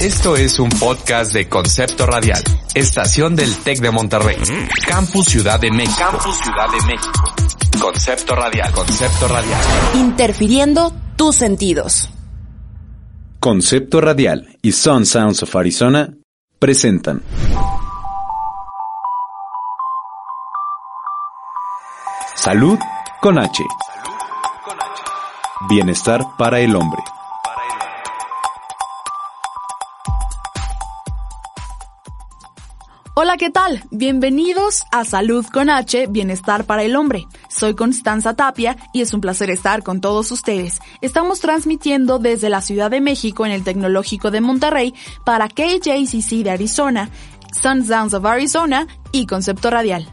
Esto es un podcast de Concepto Radial, estación del TEC de Monterrey, Campus Ciudad de México. Campus Ciudad de México. Concepto Radial, Concepto Radial. Interfiriendo tus sentidos. Concepto Radial y Sun Sounds of Arizona presentan. Salud con H. Bienestar para el hombre. Hola, ¿qué tal? Bienvenidos a Salud con H, Bienestar para el Hombre. Soy Constanza Tapia y es un placer estar con todos ustedes. Estamos transmitiendo desde la Ciudad de México en el Tecnológico de Monterrey para KJCC de Arizona, Sundowns of Arizona y Concepto Radial.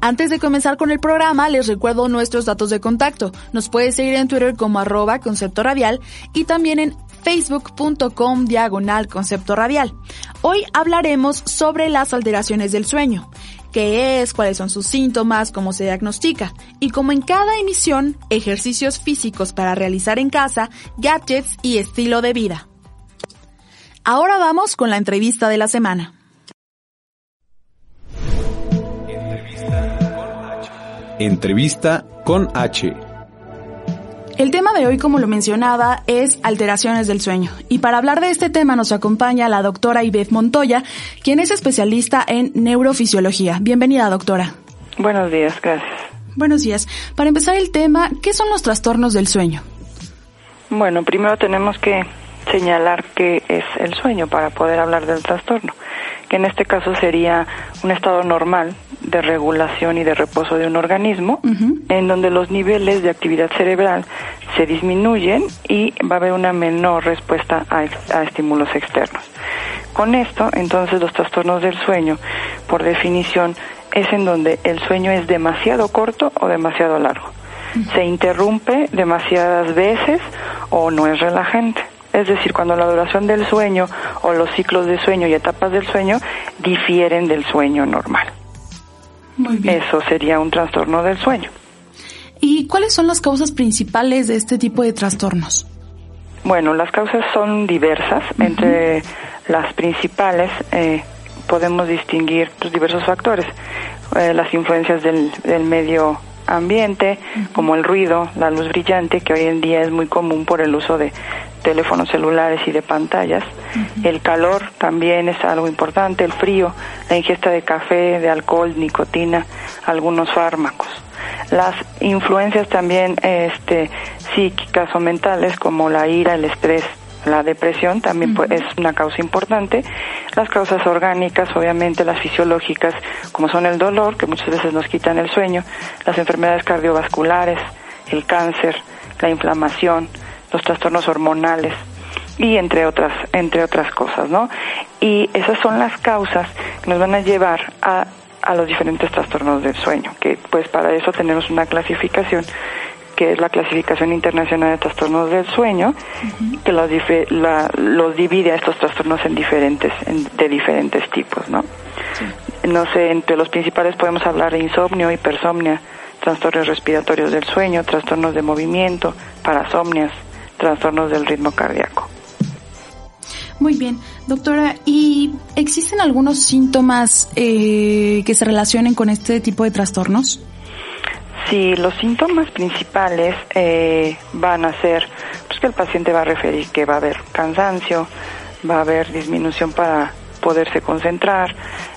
Antes de comenzar con el programa, les recuerdo nuestros datos de contacto. Nos puedes seguir en Twitter como arroba concepto radial y también en facebook.com diagonal concepto radial. Hoy hablaremos sobre las alteraciones del sueño, qué es, cuáles son sus síntomas, cómo se diagnostica y como en cada emisión, ejercicios físicos para realizar en casa, gadgets y estilo de vida. Ahora vamos con la entrevista de la semana. Entrevista con H. El tema de hoy, como lo mencionaba, es alteraciones del sueño. Y para hablar de este tema nos acompaña la doctora Ivette Montoya, quien es especialista en neurofisiología. Bienvenida, doctora. Buenos días, gracias. Buenos días. Para empezar el tema, ¿qué son los trastornos del sueño? Bueno, primero tenemos que señalar qué es el sueño para poder hablar del trastorno, que en este caso sería un estado normal de regulación y de reposo de un organismo, en donde los niveles de actividad cerebral se disminuyen y va a haber una menor respuesta a, a estímulos externos. Con esto, entonces, los trastornos del sueño, por definición, es en donde el sueño es demasiado corto o demasiado largo. Se interrumpe demasiadas veces o no es relajante. Es decir, cuando la duración del sueño o los ciclos de sueño y etapas del sueño difieren del sueño normal. Eso sería un trastorno del sueño. ¿Y cuáles son las causas principales de este tipo de trastornos? Bueno, las causas son diversas. Entre las principales eh, podemos distinguir pues, diversos factores. Eh, las influencias del, del medio ambiente, como el ruido, la luz brillante, que hoy en día es muy común por el uso de teléfonos celulares y de pantallas. El calor también es algo importante, el frío, la ingesta de café, de alcohol, nicotina, algunos fármacos. Las influencias también este, psíquicas o mentales como la ira, el estrés, la depresión también pues, es una causa importante. Las causas orgánicas, obviamente las fisiológicas, como son el dolor, que muchas veces nos quitan el sueño, las enfermedades cardiovasculares, el cáncer, la inflamación, los trastornos hormonales y entre otras entre otras cosas, ¿no? Y esas son las causas que nos van a llevar a, a los diferentes trastornos del sueño, que pues para eso tenemos una clasificación que es la clasificación internacional de trastornos del sueño, que los, la, los divide a estos trastornos en diferentes, de diferentes tipos, ¿no? No sé, entre los principales podemos hablar de insomnio, hipersomnia, trastornos respiratorios del sueño, trastornos de movimiento, parasomnias, trastornos del ritmo cardíaco. Muy bien, doctora, ¿y existen algunos síntomas eh, que se relacionen con este tipo de trastornos? Sí, los síntomas principales eh, van a ser pues, que el paciente va a referir que va a haber cansancio, va a haber disminución para poderse concentrar,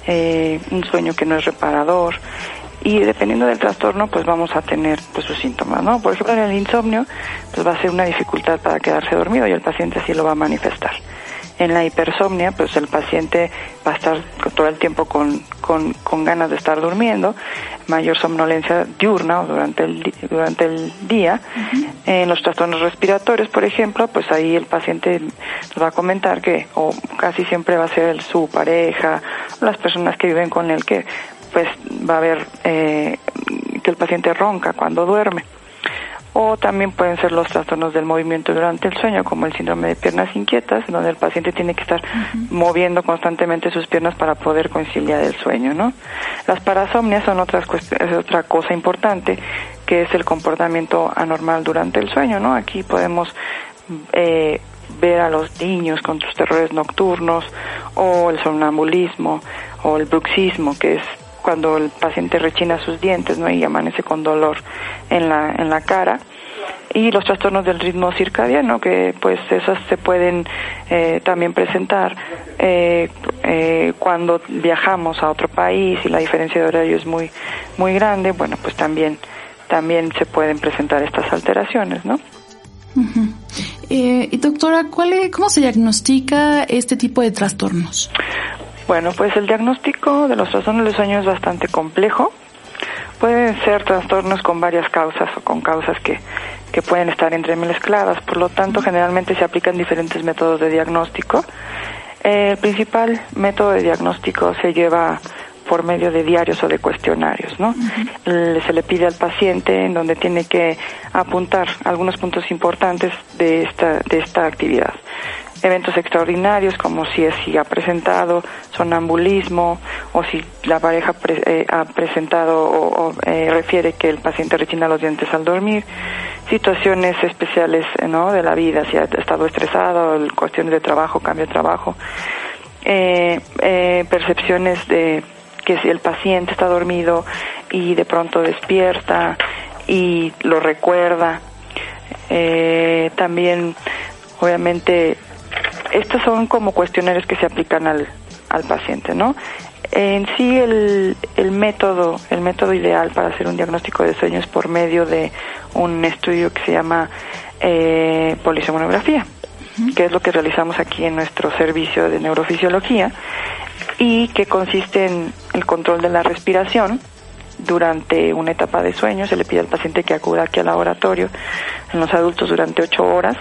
eh, un sueño que no es reparador y dependiendo del trastorno pues vamos a tener pues sus síntomas, ¿no? Por ejemplo en el insomnio pues va a ser una dificultad para quedarse dormido y el paciente así lo va a manifestar. En la hipersomnia, pues el paciente va a estar todo el tiempo con, con, con ganas de estar durmiendo, mayor somnolencia diurna o durante el, durante el día. En los trastornos respiratorios, por ejemplo, pues ahí el paciente nos va a comentar que, o casi siempre va a ser el, su pareja, las personas que viven con él, que pues va a haber eh, que el paciente ronca cuando duerme o también pueden ser los trastornos del movimiento durante el sueño, como el síndrome de piernas inquietas, donde el paciente tiene que estar moviendo constantemente sus piernas para poder conciliar el sueño, ¿no? Las parasomnias son otras es otra cosa importante, que es el comportamiento anormal durante el sueño, ¿no? Aquí podemos eh, ver a los niños con sus terrores nocturnos, o el somnambulismo, o el bruxismo, que es cuando el paciente rechina sus dientes ¿no? y amanece con dolor en la, en la cara. Y los trastornos del ritmo circadiano que pues esas se pueden eh, también presentar eh, eh, cuando viajamos a otro país y la diferencia de horario es muy muy grande bueno pues también también se pueden presentar estas alteraciones no y doctora ¿cuál cómo se diagnostica este tipo de trastornos bueno, pues el diagnóstico de los trastornos del sueño es bastante complejo. Pueden ser trastornos con varias causas o con causas que, que pueden estar entremezcladas. Por lo tanto, generalmente se aplican diferentes métodos de diagnóstico. el principal método de diagnóstico se lleva por medio de diarios o de cuestionarios, ¿no? Se le pide al paciente en donde tiene que apuntar algunos puntos importantes de esta, de esta actividad eventos extraordinarios como si es si ha presentado sonambulismo o si la pareja eh, ha presentado o, eh, refiere que el paciente rechina los dientes al dormir, situaciones especiales eh, ¿no? de la vida, si ha estado estresado, cuestiones de trabajo, cambio de trabajo, percepciones de que si el paciente está dormido y de pronto despierta y lo recuerda, también obviamente estos son como cuestionarios que se aplican al, al paciente, ¿no? En sí el, el método, el método ideal para hacer un diagnóstico de sueño es por medio de un estudio que se llama eh, polisomnografía, que es lo que realizamos aquí en nuestro servicio de neurofisiología y que consiste en el control de la respiración durante una etapa de sueño. Se le pide al paciente que acuda aquí al laboratorio en los adultos durante ocho horas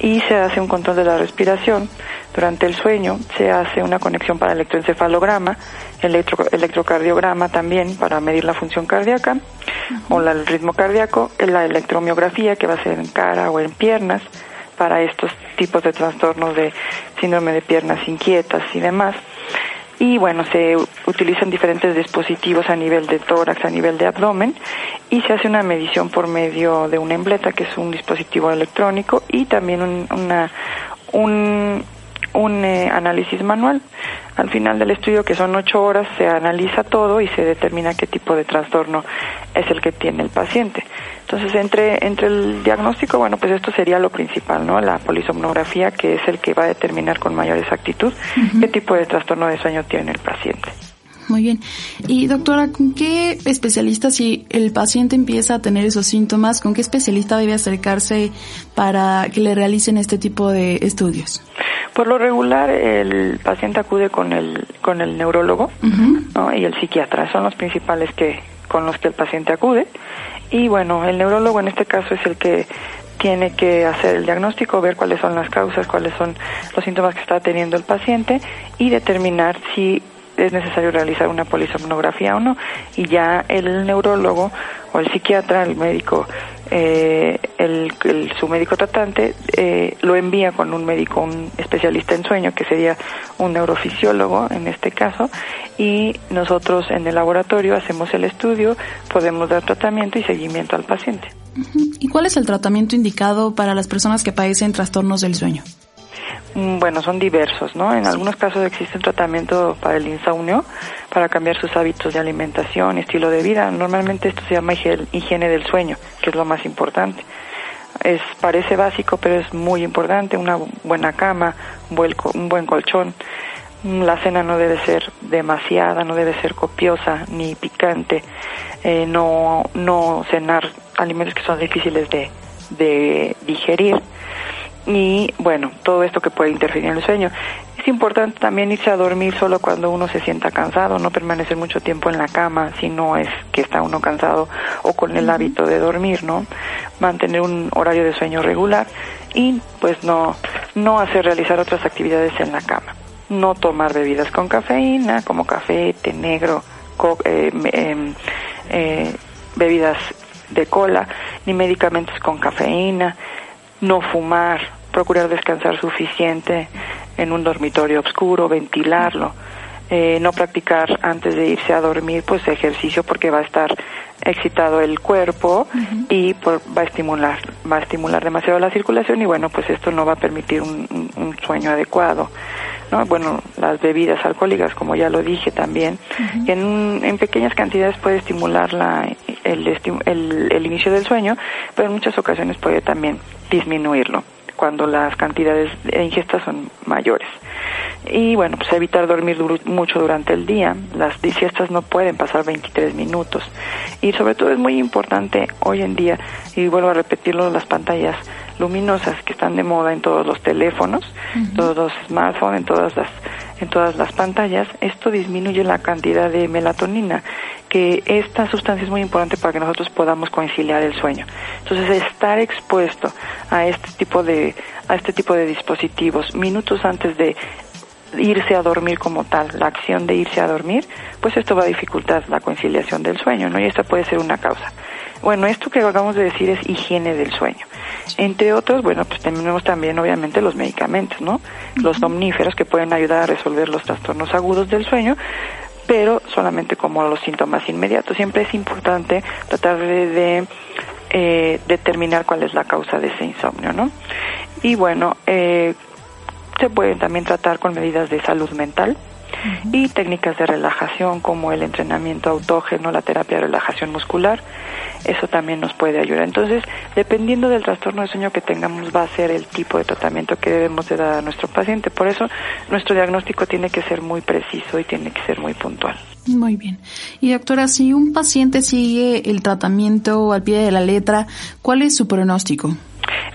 y se hace un control de la respiración. Durante el sueño se hace una conexión para electroencefalograma, electro, electrocardiograma también para medir la función cardíaca o el ritmo cardíaco, la electromiografía que va a ser en cara o en piernas para estos tipos de trastornos de síndrome de piernas inquietas y demás y bueno, se utilizan diferentes dispositivos a nivel de tórax, a nivel de abdomen y se hace una medición por medio de una embleta que es un dispositivo electrónico y también un, una, un, un eh, análisis manual. Al final del estudio, que son ocho horas, se analiza todo y se determina qué tipo de trastorno es el que tiene el paciente. Entonces, entre, entre el diagnóstico, bueno, pues esto sería lo principal, ¿no? La polisomnografía, que es el que va a determinar con mayor exactitud qué tipo de trastorno de sueño tiene el paciente. Muy bien. Y doctora, ¿con qué especialista, si el paciente empieza a tener esos síntomas, con qué especialista debe acercarse para que le realicen este tipo de estudios? Por lo regular, el paciente acude con el, con el neurólogo y el psiquiatra. Son los principales que, con los que el paciente acude. Y bueno, el neurólogo en este caso es el que tiene que hacer el diagnóstico, ver cuáles son las causas, cuáles son los síntomas que está teniendo el paciente y determinar si es necesario realizar una polisomnografía o no. Y ya el neurólogo o el psiquiatra, el médico, eh, el, su médico tratante, eh, lo envía con un médico, un especialista en sueño, que sería un neurofisiólogo en este caso, y nosotros en el laboratorio hacemos el estudio, podemos dar tratamiento y seguimiento al paciente. ¿Y cuál es el tratamiento indicado para las personas que padecen trastornos del sueño? Mm, bueno, son diversos, ¿no? En algunos casos existe un tratamiento para el insomnio, para cambiar sus hábitos de alimentación, estilo de vida. Normalmente esto se llama higiene del sueño, que es lo más importante. Es, parece básico, pero es muy importante. Una buena cama, un buen colchón. La cena no debe ser demasiada, no debe ser copiosa ni picante. Eh, no, no cenar alimentos que son difíciles de, de digerir y bueno, todo esto que puede interferir en el sueño. Es importante también irse a dormir solo cuando uno se sienta cansado, no permanecer mucho tiempo en la cama si no es que está uno cansado o con el hábito de dormir, ¿no? Mantener un horario de sueño regular y pues no, no hacer realizar otras actividades en la cama. No tomar bebidas con cafeína como café, té negro, eh, em, eh, bebidas de cola, ni medicamentos con cafeína, no fumar, procurar descansar suficiente en un dormitorio oscuro, ventilarlo, eh, no practicar antes de irse a dormir pues ejercicio porque va a estar excitado el cuerpo y va a estimular va a estimular demasiado la circulación y bueno pues esto no va a permitir un, un sueño adecuado no bueno las bebidas alcohólicas como ya lo dije también en, en pequeñas cantidades puede estimular la el, el, el inicio del sueño pero en muchas ocasiones puede también disminuirlo cuando las cantidades de ingesta son mayores. Y bueno, pues evitar dormir mucho durante el día. Las siestas no pueden pasar 23 minutos. Y sobre todo es muy importante hoy en día, y vuelvo a repetirlo, las pantallas luminosas que están de moda en todos los teléfonos, todos los smartphones, en todas las en todas las pantallas, esto disminuye la cantidad de melatonina, que esta sustancia es muy importante para que nosotros podamos conciliar el sueño. Entonces, estar expuesto a este tipo de a este tipo de dispositivos minutos antes de irse a dormir como tal, la acción de irse a dormir, pues esto va a dificultar la conciliación del sueño, ¿no? Y esta puede ser una causa. Bueno, esto que acabamos de decir es higiene del sueño. Entre otros, bueno, pues tenemos también obviamente los medicamentos, ¿no? Los omníferos que pueden ayudar a resolver los trastornos agudos del sueño, pero solamente como los síntomas inmediatos. Siempre es importante tratar de, eh, determinar cuál es la causa de ese insomnio, ¿no? Y bueno, eh, se pueden también tratar con medidas de salud mental, y técnicas de relajación como el entrenamiento autógeno, la terapia de relajación muscular, eso también nos puede ayudar. Entonces, dependiendo del trastorno de sueño que tengamos, va a ser el tipo de tratamiento que debemos de dar a nuestro paciente. Por eso, nuestro diagnóstico tiene que ser muy preciso y tiene que ser muy puntual. Muy bien. Y doctora, si un paciente sigue el tratamiento al pie de la letra, ¿cuál es su pronóstico?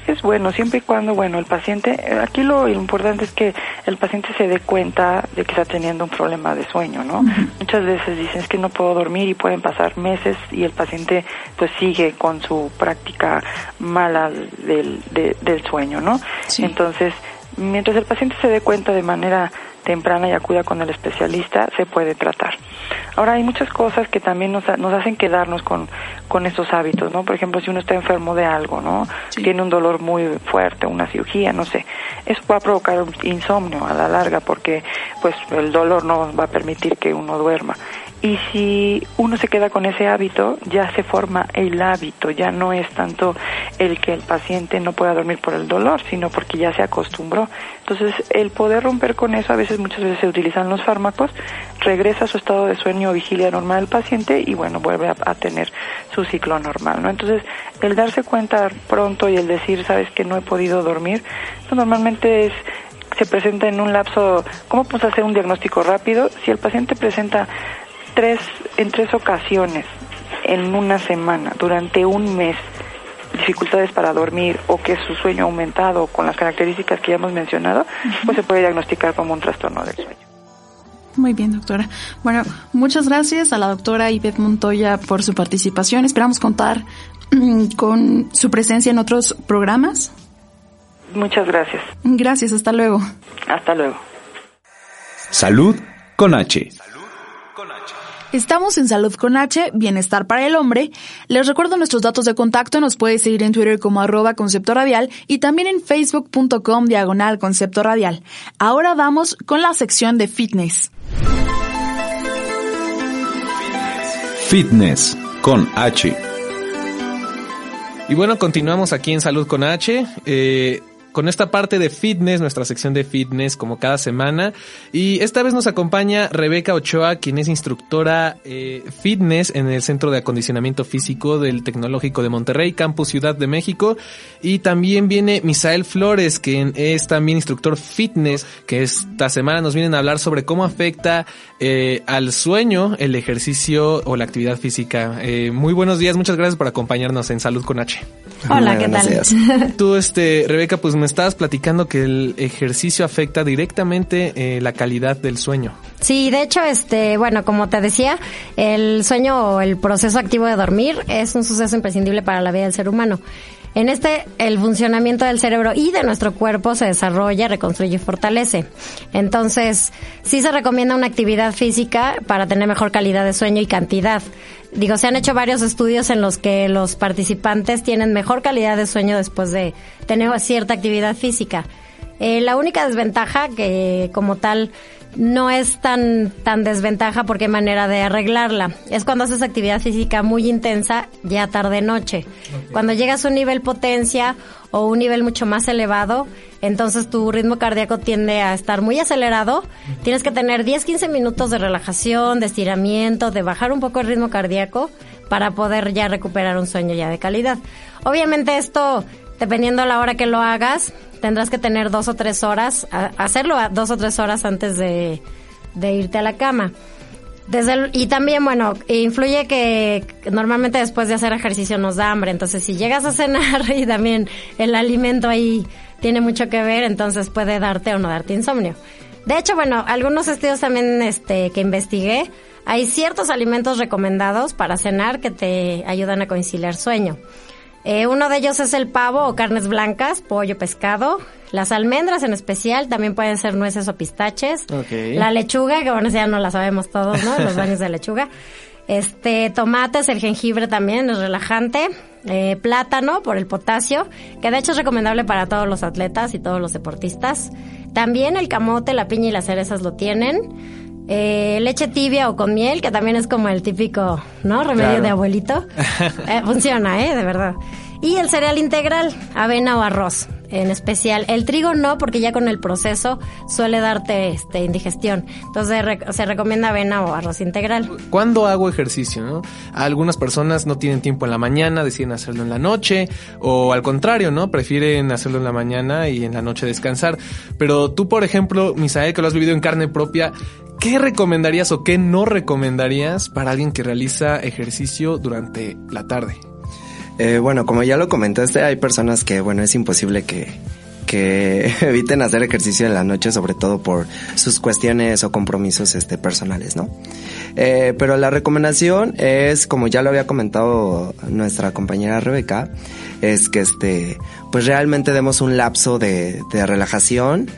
Es bueno, siempre y cuando, bueno, el paciente, eh, aquí lo, importante es que el paciente se dé cuenta de que está teniendo un problema de sueño, ¿no? Muchas veces dicen es que no puedo dormir y pueden pasar meses y el paciente pues sigue con su práctica mala del, del sueño, ¿no? Entonces, mientras el paciente se dé cuenta de manera temprana y acuda con el especialista, se puede tratar. Ahora hay muchas cosas que también nos, nos hacen quedarnos con, con estos hábitos, ¿no? Por ejemplo, si uno está enfermo de algo, ¿no? Tiene un dolor muy fuerte, una cirugía, no sé. Eso va a provocar un insomnio a la larga porque pues el dolor no va a permitir que uno duerma. Y si uno se queda con ese hábito, ya se forma el hábito, ya no es tanto el que el paciente no pueda dormir por el dolor, sino porque ya se acostumbró. Entonces, el poder romper con eso, a veces, muchas veces se utilizan los fármacos, regresa a su estado de sueño o vigilia normal el paciente y bueno, vuelve a, tener su ciclo normal, ¿no? Entonces, el darse cuenta pronto y el decir, sabes que no he podido dormir, pues, normalmente es se presenta en un lapso, ¿cómo podemos hacer un diagnóstico rápido? Si el paciente presenta tres, en tres ocasiones en una semana, durante un mes, dificultades para dormir o que su sueño ha aumentado con las características que ya hemos mencionado, pues se puede diagnosticar como un trastorno del sueño. Muy bien, doctora. Bueno, muchas gracias a la doctora Ivette Montoya por su participación. Esperamos contar mm, con su presencia en otros programas. Muchas gracias. Gracias, hasta luego. Hasta luego. Salud con H. Estamos en Salud con H, Bienestar para el Hombre. Les recuerdo nuestros datos de contacto, nos puede seguir en Twitter como arroba concepto radial y también en facebook.com diagonal concepto radial. Ahora vamos con la sección de fitness. Fitness con H. Y bueno, continuamos aquí en Salud con H. Eh, con esta parte de fitness, nuestra sección de fitness como cada semana. Y esta vez nos acompaña Rebeca Ochoa, quien es instructora eh, fitness en el Centro de Acondicionamiento Físico del Tecnológico de Monterrey, Campus Ciudad de México. Y también viene Misael Flores, quien es también instructor fitness, que esta semana nos vienen a hablar sobre cómo afecta eh, al sueño el ejercicio o la actividad física. Eh, muy buenos días, muchas gracias por acompañarnos en Salud con H. Hola, ¿qué tal? días. Tú, este, Rebeca, pues me estabas platicando que el ejercicio afecta directamente eh, la calidad del sueño. Sí, de hecho, este, bueno, como te decía, el sueño o el proceso activo de dormir es un suceso imprescindible para la vida del ser humano. En este, el funcionamiento del cerebro y de nuestro cuerpo se desarrolla, reconstruye y fortalece. Entonces, sí se recomienda una actividad física para tener mejor calidad de sueño y cantidad. Digo, se han hecho varios estudios en los que los participantes tienen mejor calidad de sueño después de tener cierta actividad física. Eh, la única desventaja que como tal no es tan, tan desventaja porque hay manera de arreglarla. Es cuando haces actividad física muy intensa ya tarde noche. Cuando llegas a un nivel potencia o un nivel mucho más elevado, entonces tu ritmo cardíaco tiende a estar muy acelerado. Tienes que tener 10-15 minutos de relajación, de estiramiento, de bajar un poco el ritmo cardíaco para poder ya recuperar un sueño ya de calidad. Obviamente esto, dependiendo la hora que lo hagas, tendrás que tener dos o tres horas, hacerlo a dos o tres horas antes de, de irte a la cama. Desde el- y también, bueno, influye que normalmente después de hacer ejercicio nos da hambre, entonces si llegas a cenar y también el alimento ahí tiene mucho que ver, entonces puede darte o no darte insomnio. De hecho, bueno, algunos estudios también este, que investigué, hay ciertos alimentos recomendados para cenar que te ayudan a conciliar sueño. Eh, uno de ellos es el pavo o carnes blancas, pollo, pescado. Las almendras en especial también pueden ser nueces o pistaches. La lechuga, que bueno, ya no la sabemos todos, ¿no? Los baños de lechuga. Este, tomates, el jengibre también es relajante. Eh, plátano por el potasio, que de hecho es recomendable para todos los atletas y todos los deportistas. También el camote, la piña y las cerezas lo tienen. Eh, leche tibia o con miel, que también es como el típico, ¿no? Remedio Claro. de abuelito. Eh, funciona, ¿eh? De verdad. Y el cereal integral, avena o arroz, en especial. El trigo no, porque ya con el proceso suele darte este, indigestión. Entonces se recomienda avena o arroz integral. ¿Cuándo hago ejercicio? ¿no? Algunas personas no tienen tiempo en la mañana, deciden hacerlo en la noche, o al contrario, ¿no? Prefieren hacerlo en la mañana y en la noche descansar. Pero tú, por ejemplo, Misael, que lo has vivido en carne propia, ¿qué recomendarías o qué no recomendarías para alguien que realiza ejercicio durante la tarde? Eh, bueno, como ya lo comentaste, hay personas que, bueno, es imposible que, que eviten hacer ejercicio en la noche, sobre todo por sus cuestiones o compromisos este, personales, ¿no? Eh, pero la recomendación es, como ya lo había comentado nuestra compañera Rebeca, es que este, pues realmente demos un lapso de, de relajación,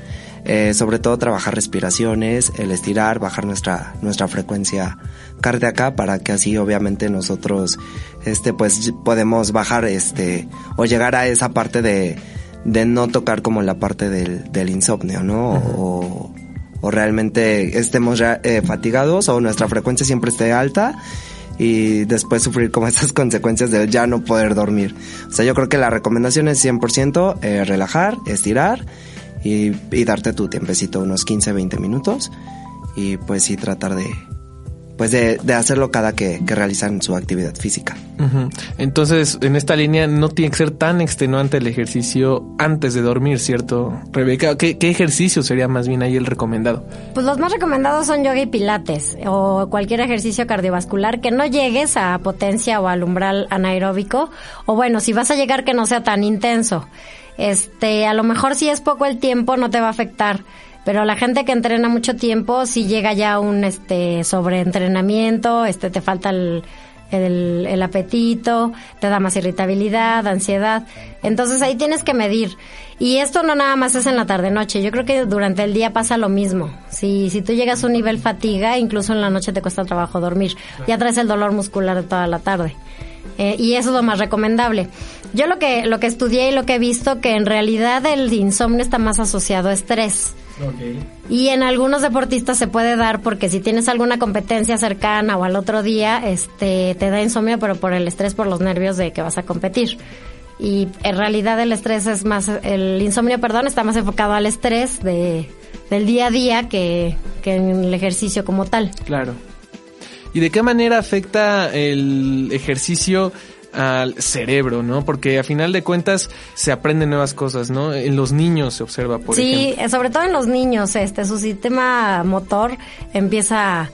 eh, sobre todo trabajar respiraciones, el estirar, bajar nuestra, nuestra frecuencia cardíaca para que así obviamente nosotros este pues podemos bajar este o llegar a esa parte de, de no tocar como la parte del, del insomnio, ¿no? O, o realmente estemos ya, eh, fatigados o nuestra frecuencia siempre esté alta y después sufrir como esas consecuencias de ya no poder dormir. O sea, yo creo que la recomendación es 100% eh, relajar, estirar y, y darte tu tiempecito, unos 15, 20 minutos y pues sí tratar de pues de, de hacerlo cada que, que realizan su actividad física. Entonces, en esta línea no tiene que ser tan extenuante el ejercicio antes de dormir, ¿cierto, Rebeca? ¿Qué, qué ejercicio sería más bien ahí el recomendado? Pues los más recomendados son yoga y pilates o cualquier ejercicio cardiovascular que no llegues a potencia o al umbral anaeróbico o bueno, si vas a llegar que no sea tan intenso. Este, a lo mejor si es poco el tiempo no te va a afectar, pero la gente que entrena mucho tiempo si llega ya un este sobreentrenamiento, este te falta el el, el apetito, te da más irritabilidad, ansiedad. Entonces ahí tienes que medir. Y esto no nada más es en la tarde-noche. Yo creo que durante el día pasa lo mismo. Si, si tú llegas a un nivel fatiga, incluso en la noche te cuesta trabajo dormir. Ya traes el dolor muscular toda la tarde. Eh, y eso es lo más recomendable. Yo lo que, lo que estudié y lo que he visto, que en realidad el insomnio está más asociado a estrés. Y en algunos deportistas se puede dar porque si tienes alguna competencia cercana o al otro día, este, te da insomnio, pero por el estrés, por los nervios de que vas a competir. Y en realidad el estrés es más, el insomnio, perdón, está más enfocado al estrés de, del día a día que, que en el ejercicio como tal. Claro. ¿Y de qué manera afecta el ejercicio al cerebro, no? Porque a final de cuentas se aprenden nuevas cosas, ¿no? En los niños se observa, por sí, ejemplo. eh, sobre todo en los niños, este, su sistema motor empieza a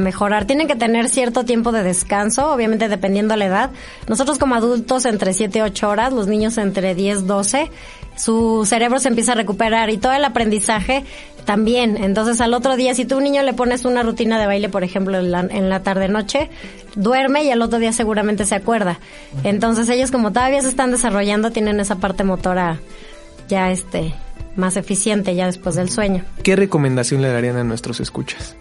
mejorar. Tienen que tener cierto tiempo de descanso, obviamente dependiendo la edad. Nosotros como adultos entre 7 y 8 horas, los niños entre 10 12, su cerebro se empieza a recuperar y todo el aprendizaje también. Entonces al otro día, si tú un niño le pones una rutina de baile, por ejemplo, en la, en la tarde-noche, duerme y al otro día seguramente se acuerda. Entonces ellos como todavía se están desarrollando, tienen esa parte motora ya este más eficiente ya después del sueño. ¿Qué recomendación le darían a nuestros escuchas?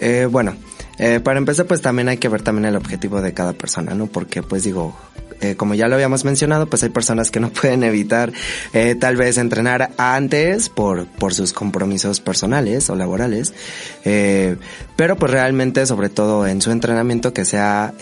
Eh, bueno, eh, para empezar pues también hay que ver también el objetivo de cada persona, ¿no? Porque pues digo, eh, como ya lo habíamos mencionado, pues hay personas que no pueden evitar eh, tal vez entrenar antes por, por sus compromisos personales o laborales, eh, pero pues realmente sobre todo en su entrenamiento que sea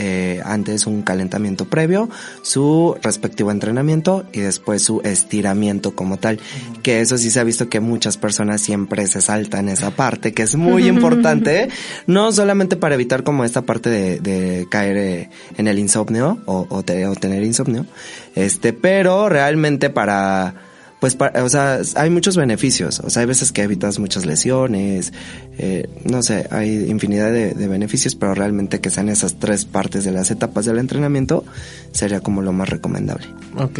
antes un calentamiento previo, su respectivo entrenamiento y después su estiramiento como tal, que eso sí se ha visto que muchas personas siempre se saltan esa parte, que es muy importante, no solamente para evitar como esta parte de, de caer en el insomnio o, o, te, o tener insomnio, este, pero realmente para, pues, para, o sea, hay muchos beneficios, o sea, hay veces que evitas muchas lesiones, eh, no sé, hay infinidad de, de, beneficios, pero realmente que sean esas tres partes de las etapas del entrenamiento sería como lo más recomendable. Ok,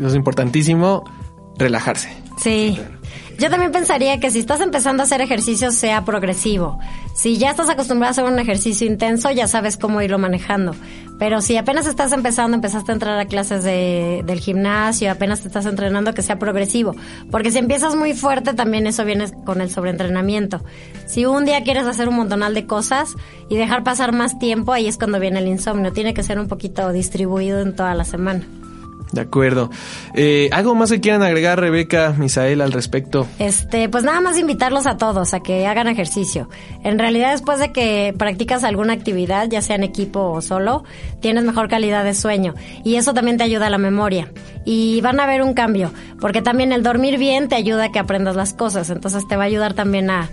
es importantísimo relajarse. Sí. Yo también pensaría que si estás empezando a hacer ejercicio sea progresivo. Si ya estás acostumbrado a hacer un ejercicio intenso, ya sabes cómo irlo manejando. Pero si apenas estás empezando, empezaste a entrar a clases de, del gimnasio, apenas te estás entrenando, que sea progresivo. Porque si empiezas muy fuerte, también eso viene con el sobreentrenamiento. Si un día quieres hacer un montonal de cosas y dejar pasar más tiempo, ahí es cuando viene el insomnio. Tiene que ser un poquito distribuido en toda la semana. De acuerdo. Eh, ¿Algo más que quieran agregar, Rebeca, Misael, al respecto? Este, pues nada más invitarlos a todos a que hagan ejercicio. En realidad, después de que practicas alguna actividad, ya sea en equipo o solo, tienes mejor calidad de sueño. Y eso también te ayuda a la memoria. Y van a ver un cambio, porque también el dormir bien te ayuda a que aprendas las cosas. Entonces te va a ayudar también a,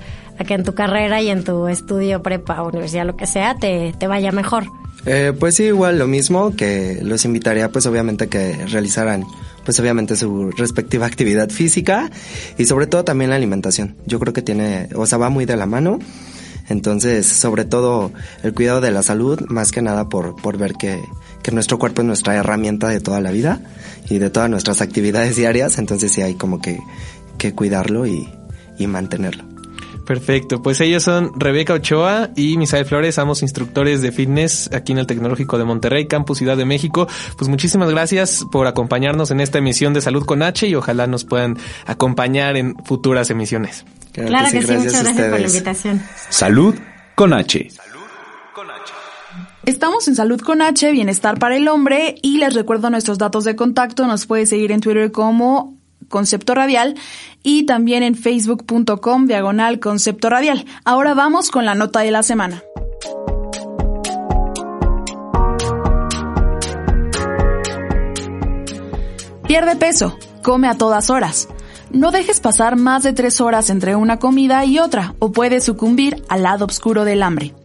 que en tu carrera y en tu estudio, prepa, universidad, lo que sea, te vaya mejor. Eh, pues sí, igual lo mismo, que los invitaría pues obviamente que realizaran pues obviamente su respectiva actividad física y sobre todo también la alimentación. Yo creo que tiene, o sea, va muy de la mano. Entonces, sobre todo el cuidado de la salud, más que nada por, por ver que, que nuestro cuerpo es nuestra herramienta de toda la vida y de todas nuestras actividades diarias. Entonces sí hay como que, que cuidarlo y, y mantenerlo. Perfecto, pues ellos son Rebeca Ochoa y Misael Flores, ambos instructores de fitness aquí en el Tecnológico de Monterrey, Campus Ciudad de México. Pues muchísimas gracias por acompañarnos en esta emisión de Salud con H y ojalá nos puedan acompañar en futuras emisiones. Claro, claro que, sí, gracias muchas gracias por la invitación. Salud con H. Estamos en Salud con H, Bienestar para el Hombre y les recuerdo nuestros datos de contacto. Nos puede seguir en Twitter como Concepto Radial y también en facebook.com diagonal Concepto Radial. Ahora vamos con la nota de la semana. Pierde peso, come a todas horas. No dejes pasar más de tres horas entre una comida y otra o puedes sucumbir al lado oscuro del hambre.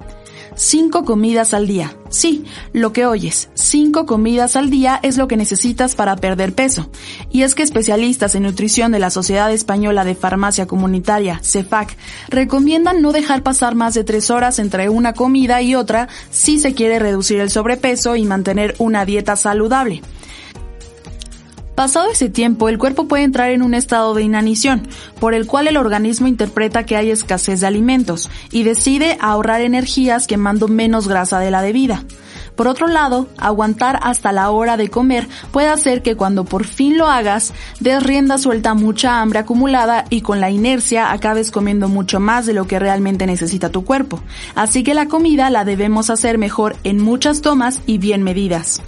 Cinco comidas al día. Sí, lo que oyes, cinco comidas al día es lo que necesitas para perder peso. Y es que especialistas en nutrición de la Sociedad Española de Farmacia Comunitaria, CEFAC, recomiendan no dejar pasar más de tres horas entre una comida y otra si se quiere reducir el sobrepeso y mantener una dieta saludable. Pasado ese tiempo, el cuerpo puede entrar en un estado de inanición, por el cual el organismo interpreta que hay escasez de alimentos y decide ahorrar energías quemando menos grasa de la debida. Por otro lado, aguantar hasta la hora de comer puede hacer que cuando por fin lo hagas, des rienda suelta mucha hambre acumulada y con la inercia acabes comiendo mucho más de lo que realmente necesita tu cuerpo. Así que la comida la debemos hacer mejor en muchas tomas y bien medidas.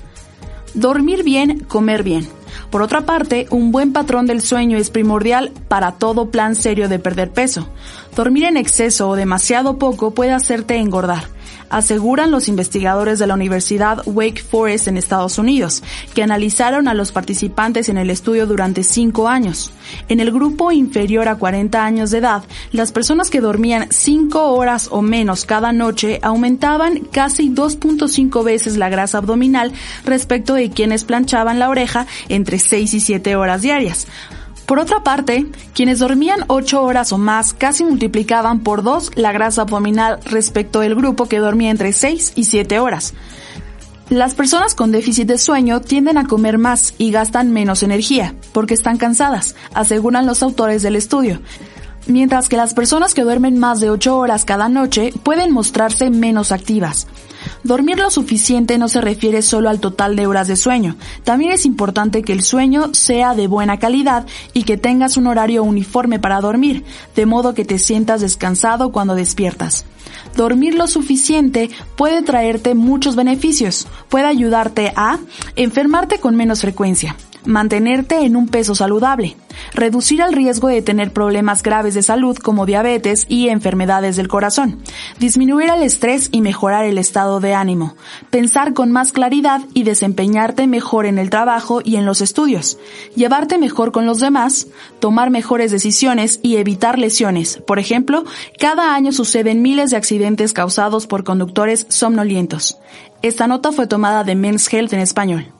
Dormir bien, comer bien. Por otra parte, un buen patrón del sueño es primordial para todo plan serio de perder peso. Dormir en exceso o demasiado poco puede hacerte engordar aseguran los investigadores de la Universidad Wake Forest en Estados Unidos, que analizaron a los participantes en el estudio durante cinco años. En el grupo inferior a 40 años de edad, las personas que dormían cinco horas o menos cada noche aumentaban casi 2.5 veces la grasa abdominal respecto de quienes planchaban la oreja entre 6 y 7 horas diarias. Por otra parte, quienes dormían 8 horas o más casi multiplicaban por 2 la grasa abdominal respecto del grupo que dormía entre 6 y 7 horas. Las personas con déficit de sueño tienden a comer más y gastan menos energía, porque están cansadas, aseguran los autores del estudio. Mientras que las personas que duermen más de 8 horas cada noche pueden mostrarse menos activas. Dormir lo suficiente no se refiere solo al total de horas de sueño, también es importante que el sueño sea de buena calidad y que tengas un horario uniforme para dormir, de modo que te sientas descansado cuando despiertas. Dormir lo suficiente puede traerte muchos beneficios, puede ayudarte a enfermarte con menos frecuencia, mantenerte en un peso saludable, reducir el riesgo de tener problemas graves de salud como diabetes y enfermedades del corazón, disminuir el estrés y mejorar el estado de ánimo, pensar con más claridad y desempeñarte mejor en el trabajo y en los estudios, llevarte mejor con los demás, tomar mejores decisiones y evitar lesiones. Por ejemplo, cada año suceden miles de accidentes causados por conductores somnolientos. Esta nota fue tomada de Men's Health en español.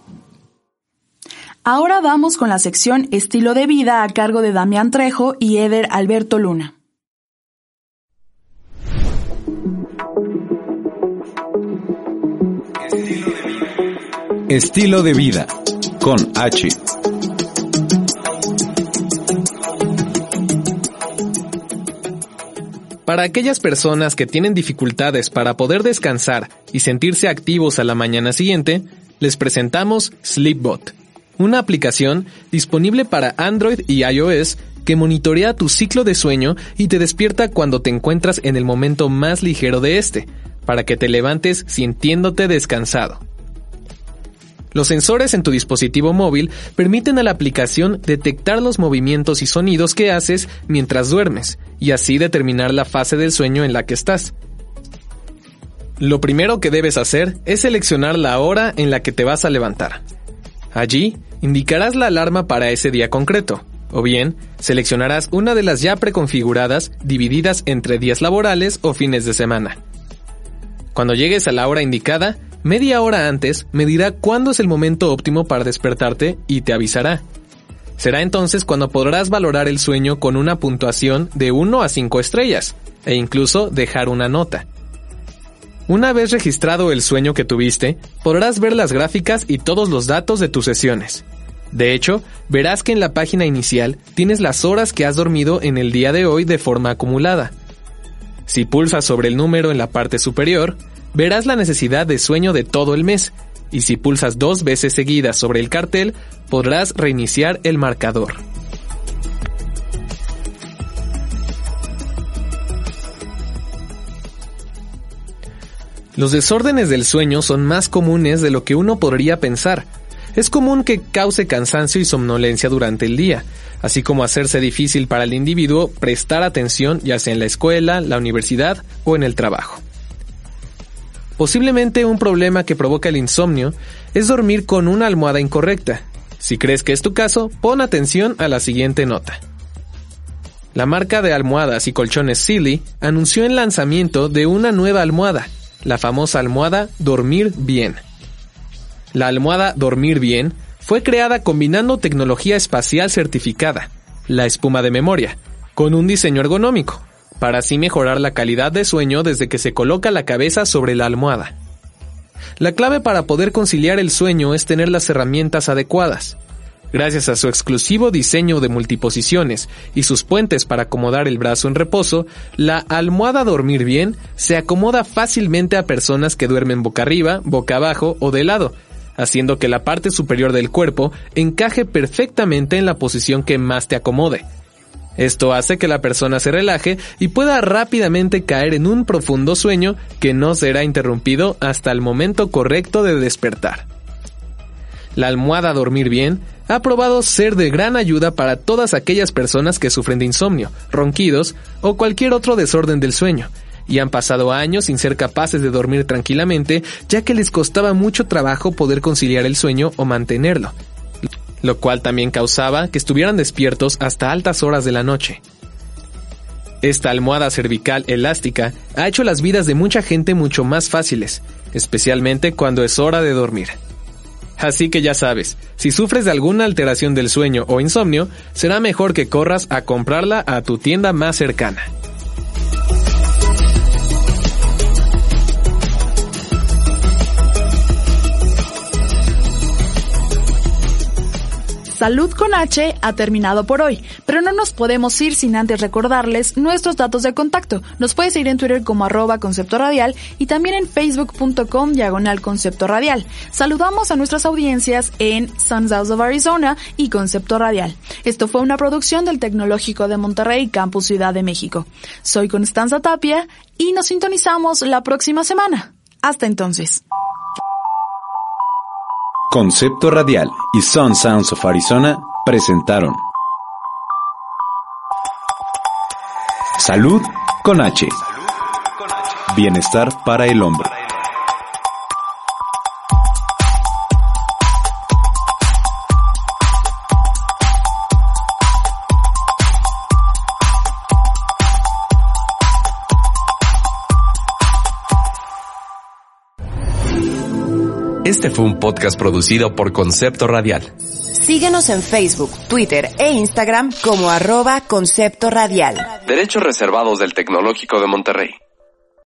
Ahora vamos con la sección Estilo de vida a cargo de Damián Trejo y Eder Alberto Luna. Estilo de vida con H. Para aquellas personas que tienen dificultades para poder descansar y sentirse activos a la mañana siguiente, les presentamos Sleepbot una aplicación disponible para Android y iOS que monitorea tu ciclo de sueño y te despierta cuando te encuentras en el momento más ligero de este, para que te levantes sintiéndote descansado. Los sensores en tu dispositivo móvil permiten a la aplicación detectar los movimientos y sonidos que haces mientras duermes y así determinar la fase del sueño en la que estás. Lo primero que debes hacer es seleccionar la hora en la que te vas a levantar. Allí, indicarás la alarma para ese día concreto, o bien seleccionarás una de las ya preconfiguradas divididas entre días laborales o fines de semana. Cuando llegues a la hora indicada, media hora antes medirá cuándo es el momento óptimo para despertarte y te avisará. Será entonces cuando podrás valorar el sueño con una puntuación de 1 a 5 estrellas, e incluso dejar una nota. Una vez registrado el sueño que tuviste, podrás ver las gráficas y todos los datos de tus sesiones. De hecho, verás que en la página inicial tienes las horas que has dormido en el día de hoy de forma acumulada. Si pulsas sobre el número en la parte superior, verás la necesidad de sueño de todo el mes, y si pulsas dos veces seguidas sobre el cartel, podrás reiniciar el marcador. Los desórdenes del sueño son más comunes de lo que uno podría pensar. Es común que cause cansancio y somnolencia durante el día, así como hacerse difícil para el individuo prestar atención ya sea en la escuela, la universidad o en el trabajo. Posiblemente un problema que provoca el insomnio es dormir con una almohada incorrecta. Si crees que es tu caso, pon atención a la siguiente nota. La marca de almohadas y colchones Silly anunció el lanzamiento de una nueva almohada, la famosa almohada Dormir Bien. La almohada Dormir Bien fue creada combinando tecnología espacial certificada, la espuma de memoria, con un diseño ergonómico, para así mejorar la calidad de sueño desde que se coloca la cabeza sobre la almohada. La clave para poder conciliar el sueño es tener las herramientas adecuadas, Gracias a su exclusivo diseño de multiposiciones y sus puentes para acomodar el brazo en reposo, la almohada dormir bien se acomoda fácilmente a personas que duermen boca arriba, boca abajo o de lado, haciendo que la parte superior del cuerpo encaje perfectamente en la posición que más te acomode. Esto hace que la persona se relaje y pueda rápidamente caer en un profundo sueño que no será interrumpido hasta el momento correcto de despertar. La almohada dormir bien ha probado ser de gran ayuda para todas aquellas personas que sufren de insomnio, ronquidos o cualquier otro desorden del sueño, y han pasado años sin ser capaces de dormir tranquilamente ya que les costaba mucho trabajo poder conciliar el sueño o mantenerlo, lo cual también causaba que estuvieran despiertos hasta altas horas de la noche. Esta almohada cervical elástica ha hecho las vidas de mucha gente mucho más fáciles, especialmente cuando es hora de dormir. Así que ya sabes, si sufres de alguna alteración del sueño o insomnio, será mejor que corras a comprarla a tu tienda más cercana. Salud con H ha terminado por hoy, pero no nos podemos ir sin antes recordarles nuestros datos de contacto. Nos puedes seguir en Twitter como arroba concepto radial y también en facebook.com diagonal concepto radial. Saludamos a nuestras audiencias en Suns of Arizona y Concepto Radial. Esto fue una producción del Tecnológico de Monterrey, Campus Ciudad de México. Soy Constanza Tapia y nos sintonizamos la próxima semana. Hasta entonces. Concepto Radial y Sun Sounds of Arizona presentaron Salud con H. Bienestar para el hombre. Fue un podcast producido por Concepto Radial. Síguenos en Facebook, Twitter e Instagram como arroba Concepto Radial. Derechos reservados del Tecnológico de Monterrey.